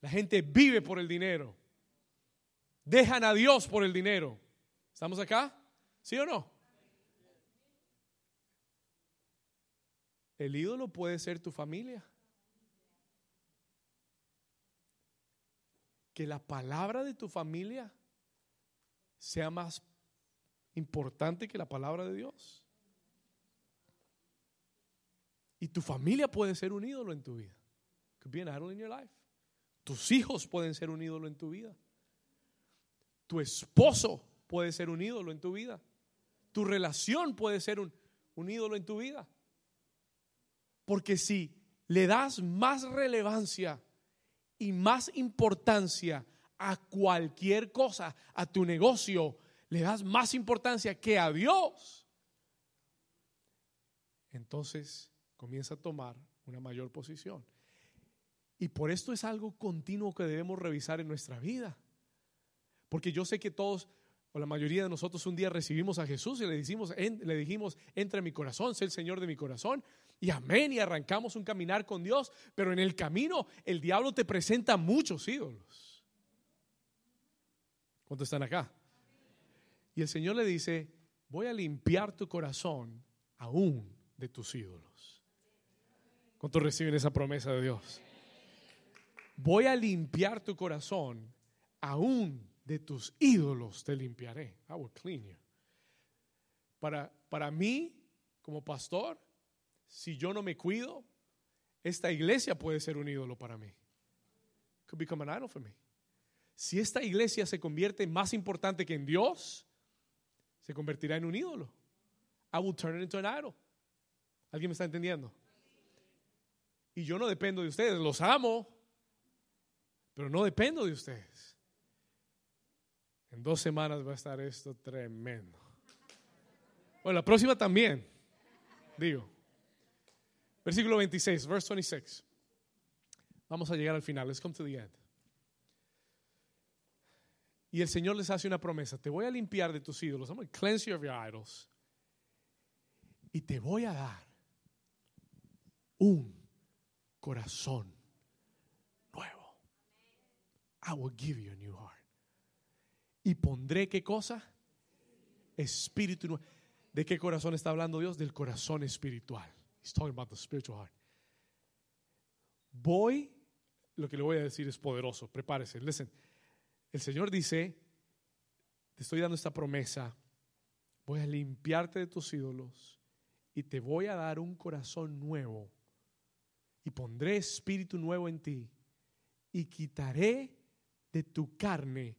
La gente vive por el dinero. Dejan a Dios por el dinero. ¿Estamos acá? ¿Sí o no? El ídolo puede ser tu familia. Que la palabra de tu familia sea más importante que la palabra de Dios. Y tu familia puede ser un ídolo en tu vida. Could be an idol in your life. Tus hijos pueden ser un ídolo en tu vida. Tu esposo puede ser un ídolo en tu vida. Tu relación puede ser un, un ídolo en tu vida. Porque si le das más relevancia y más importancia a cualquier cosa, a tu negocio, le das más importancia que a Dios, entonces comienza a tomar una mayor posición. Y por esto es algo continuo que debemos revisar en nuestra vida. Porque yo sé que todos, o la mayoría de nosotros un día recibimos a Jesús y le dijimos, le dijimos, entra en mi corazón, sé el Señor de mi corazón. Y amén, y arrancamos un caminar con Dios. Pero en el camino el diablo te presenta muchos ídolos. ¿Cuántos están acá? Y el Señor le dice, voy a limpiar tu corazón aún de tus ídolos. ¿Cuántos reciben esa promesa de Dios? Voy a limpiar tu corazón aún de tus ídolos te limpiaré. I will clean you. Para, para mí, como pastor, si yo no me cuido, esta iglesia puede ser un ídolo para mí. Could become an idol for me. Si esta iglesia se convierte más importante que en Dios, se convertirá en un ídolo. I will turn it into an idol. ¿Alguien me está entendiendo? Y yo no dependo de ustedes, los amo, pero no dependo de ustedes. En dos semanas va a estar esto tremendo. Bueno, la próxima también, digo. Versículo 26, verse 26. Vamos a llegar al final. Let's come to the end. Y el Señor les hace una promesa. Te voy a limpiar de tus ídolos. I'm going cleanse you of your idols. Y te voy a dar un corazón nuevo. I will give you a new heart. Y pondré qué cosa? Espíritu nuevo. ¿De qué corazón está hablando Dios? Del corazón espiritual. He's talking about the spiritual heart. Voy, lo que le voy a decir es poderoso. Prepárese. Listen. El Señor dice, te estoy dando esta promesa. Voy a limpiarte de tus ídolos y te voy a dar un corazón nuevo y pondré espíritu nuevo en ti y quitaré de tu carne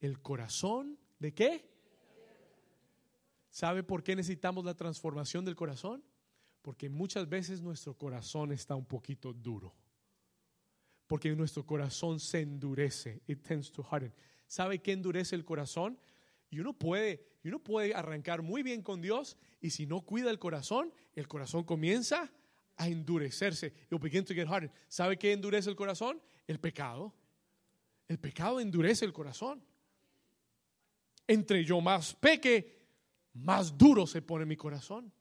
el corazón de qué? ¿Sabe por qué necesitamos la transformación del corazón? Porque muchas veces nuestro corazón está un poquito duro. Porque nuestro corazón se endurece. It tends to harden. ¿Sabe qué endurece el corazón? Y uno puede, y uno puede arrancar muy bien con Dios y si no cuida el corazón, el corazón comienza a endurecerse. You'll begin to get hardened. ¿Sabe qué endurece el corazón? El pecado. El pecado endurece el corazón. Entre yo más peque, más duro se pone mi corazón.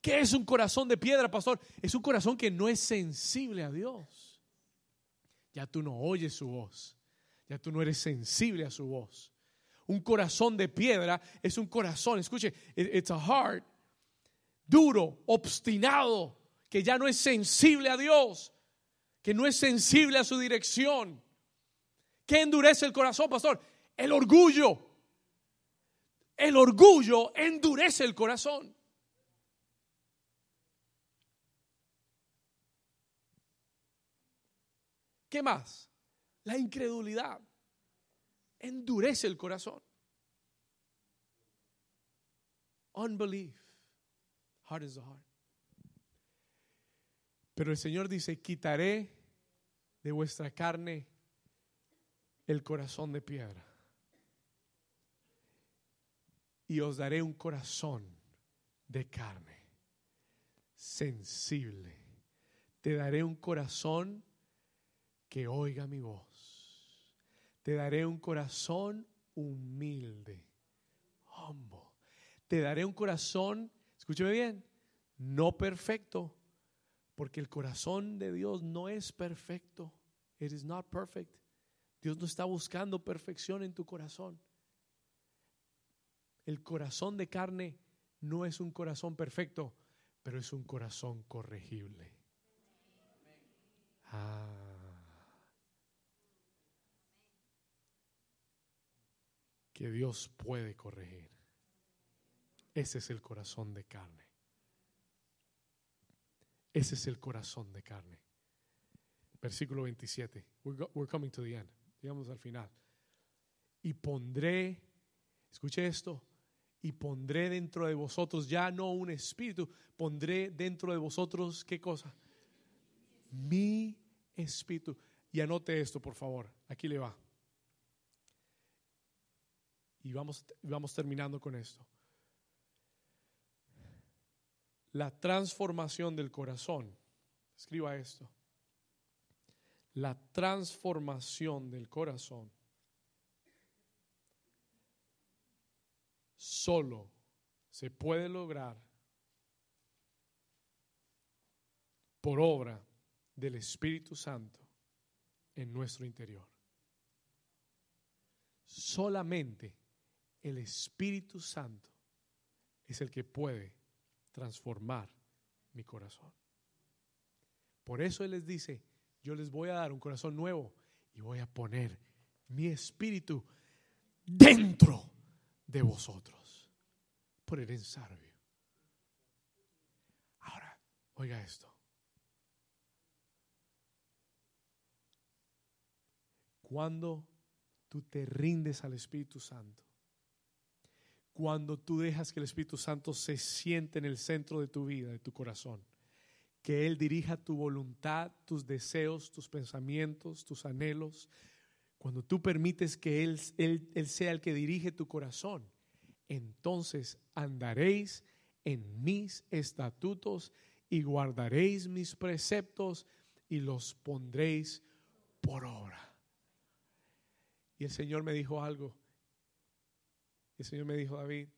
¿Qué es un corazón de piedra, pastor? Es un corazón que no es sensible a Dios. Ya tú no oyes su voz. Ya tú no eres sensible a su voz. Un corazón de piedra es un corazón, escuche, it's a heart duro, obstinado, que ya no es sensible a Dios, que no es sensible a su dirección. ¿Qué endurece el corazón, pastor? El orgullo. El orgullo endurece el corazón. ¿Qué más? La incredulidad endurece el corazón. Unbelief hardens the heart. Pero el Señor dice, quitaré de vuestra carne el corazón de piedra y os daré un corazón de carne, sensible. Te daré un corazón que oiga mi voz. Te daré un corazón humilde, humble. Te daré un corazón, escúcheme bien, no perfecto, porque el corazón de Dios no es perfecto. It is not perfect. Dios no está buscando perfección en tu corazón. El corazón de carne no es un corazón perfecto, pero es un corazón corregible. Ah. Que Dios puede corregir. Ese es el corazón de carne. Ese es el corazón de carne. Versículo 27. We're, coming to the end. Digamos al final. Y pondré, escuche esto, y pondré dentro de vosotros ya no un espíritu, pondré dentro de vosotros, ¿qué cosa? Mi espíritu. Y anote esto, por favor. Aquí le va. Y vamos, vamos terminando con esto. La transformación del corazón. Escriba esto. la transformación del corazón solo se puede lograr por obra del Espíritu Santo en nuestro interior. Solamente el Espíritu Santo es el que puede transformar mi corazón. Por eso Él les dice, yo les voy a dar un corazón nuevo y voy a poner mi espíritu dentro de vosotros. Por el ensarbio. Ahora, oiga esto. Cuando tú te rindes al Espíritu Santo, cuando tú dejas que el Espíritu Santo se siente en el centro de tu vida, de tu corazón, que Él dirija tu voluntad, tus deseos, tus pensamientos, tus anhelos, cuando tú permites que Él, Él, Él sea el que dirige tu corazón, entonces andaréis en mis estatutos y guardaréis mis preceptos y los pondréis por obra. Y el Señor me dijo algo. El Señor me dijo, David,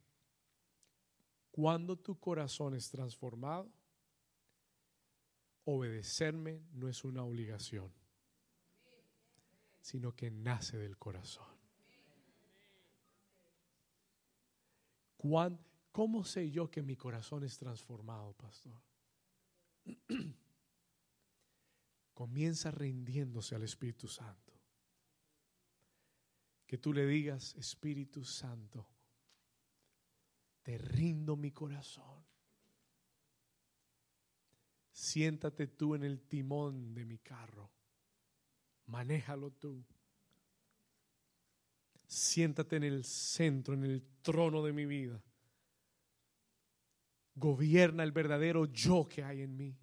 cuando tu corazón es transformado, obedecerme no es una obligación, sino que nace del corazón. ¿Cómo sé yo que mi corazón es transformado, pastor? *clears throat* Comienza rindiéndose al Espíritu Santo que tú le digas, Espíritu Santo, te rindo mi corazón. Siéntate tú en el timón de mi carro. Manéjalo tú. Siéntate en el centro, en el trono de mi vida. Gobierna el verdadero yo que hay en mí.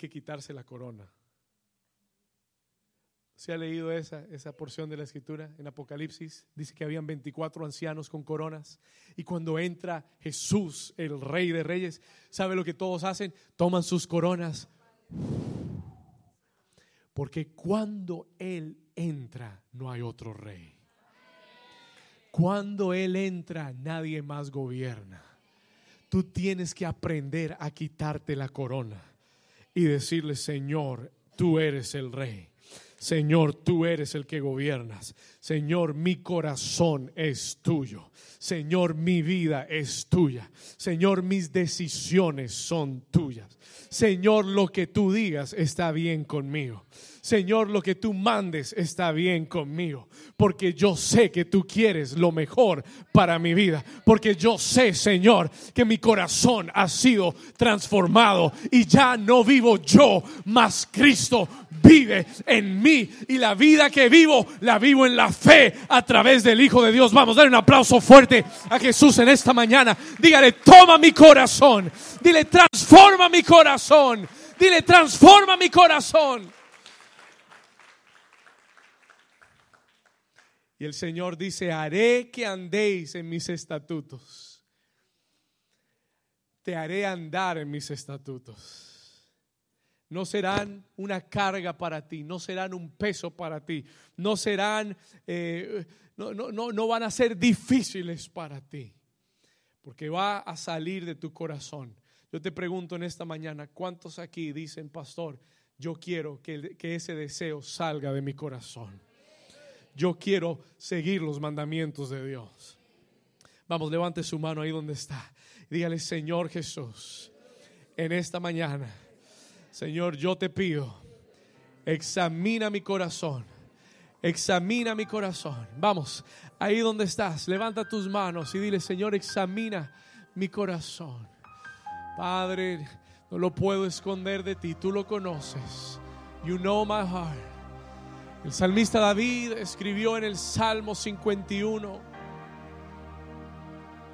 Que quitarse la corona. ¿Se ha leído esa, esa porción de la escritura en Apocalipsis? Dice que habían 24 ancianos con coronas. Y cuando entra Jesús, el rey de reyes, ¿sabe lo que todos hacen? Toman sus coronas. Porque cuando Él entra, no hay otro rey. Cuando Él entra, nadie más gobierna. Tú tienes que aprender a quitarte la corona y decirle, Señor, tú eres el rey. Señor, tú eres el que gobiernas. Señor, mi corazón es tuyo. Señor, mi vida es tuya. Señor, mis decisiones son tuyas. Señor, lo que tú digas está bien conmigo. Señor, lo que tú mandes está bien conmigo, porque yo sé que tú quieres lo mejor para mi vida, porque yo sé, Señor, que mi corazón ha sido transformado y ya no vivo yo, mas Cristo vive en mí y la vida que vivo la vivo en la fe a través del Hijo de Dios. Vamos, a dar un aplauso fuerte a Jesús en esta mañana. Dígale, toma mi corazón. Dile, transforma mi corazón. Dile, transforma mi corazón. Y el Señor dice, haré que andéis en mis estatutos. Te haré andar en mis estatutos. No serán una carga para ti, no serán un peso para ti, no serán, eh, no, no, no, no van a ser difíciles para ti, porque va a salir de tu corazón. Yo te pregunto en esta mañana, ¿cuántos aquí dicen, pastor, yo quiero que, que ese deseo salga de mi corazón? Yo quiero seguir los mandamientos de Dios. Vamos, levante su mano ahí donde está. dígale, Señor Jesús, en esta mañana, Señor, yo te pido, examina mi corazón. Examina mi corazón. Vamos, ahí donde estás, levanta tus manos y dile, Señor, examina mi corazón. Padre, no lo puedo esconder de ti, tú lo conoces. You know my heart. El salmista David escribió en el Salmo 51.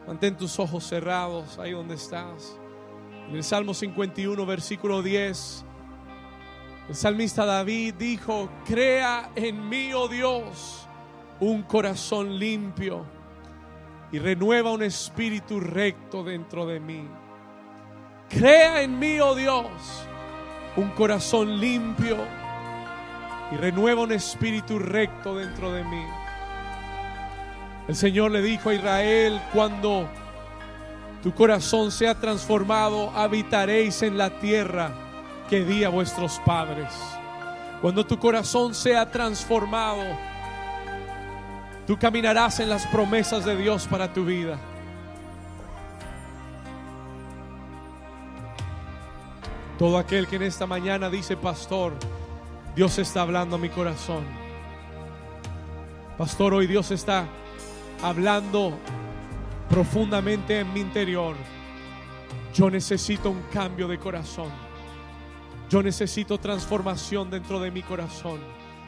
Mantén tus ojos cerrados ahí donde estás. En el Salmo 51, versículo 10. El salmista David dijo, crea en mí, oh Dios, un corazón limpio y renueva un espíritu recto dentro de mí. Crea en mí, oh Dios, un corazón limpio y renueva un espíritu recto dentro de mí. El Señor le dijo a Israel, cuando tu corazón sea transformado, habitaréis en la tierra que di a vuestros padres. Cuando tu corazón sea transformado, tú caminarás en las promesas de Dios para tu vida. Todo aquel que en esta mañana dice, pastor, Dios está hablando a mi corazón. Pastor, hoy Dios está hablando profundamente en mi interior. Yo necesito un cambio de corazón. Yo necesito transformación dentro de mi corazón.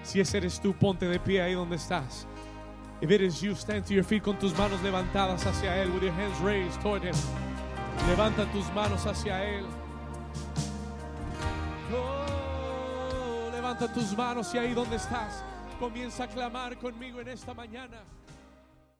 Si ese eres tú, ponte de pie ahí donde estás. If it is you, stand to your feet con tus manos levantadas hacia Él, with your hands raised toward Him. Levanta tus manos hacia Él. Oh, levanta tus manos y ahí donde estás, comienza a clamar conmigo en esta mañana.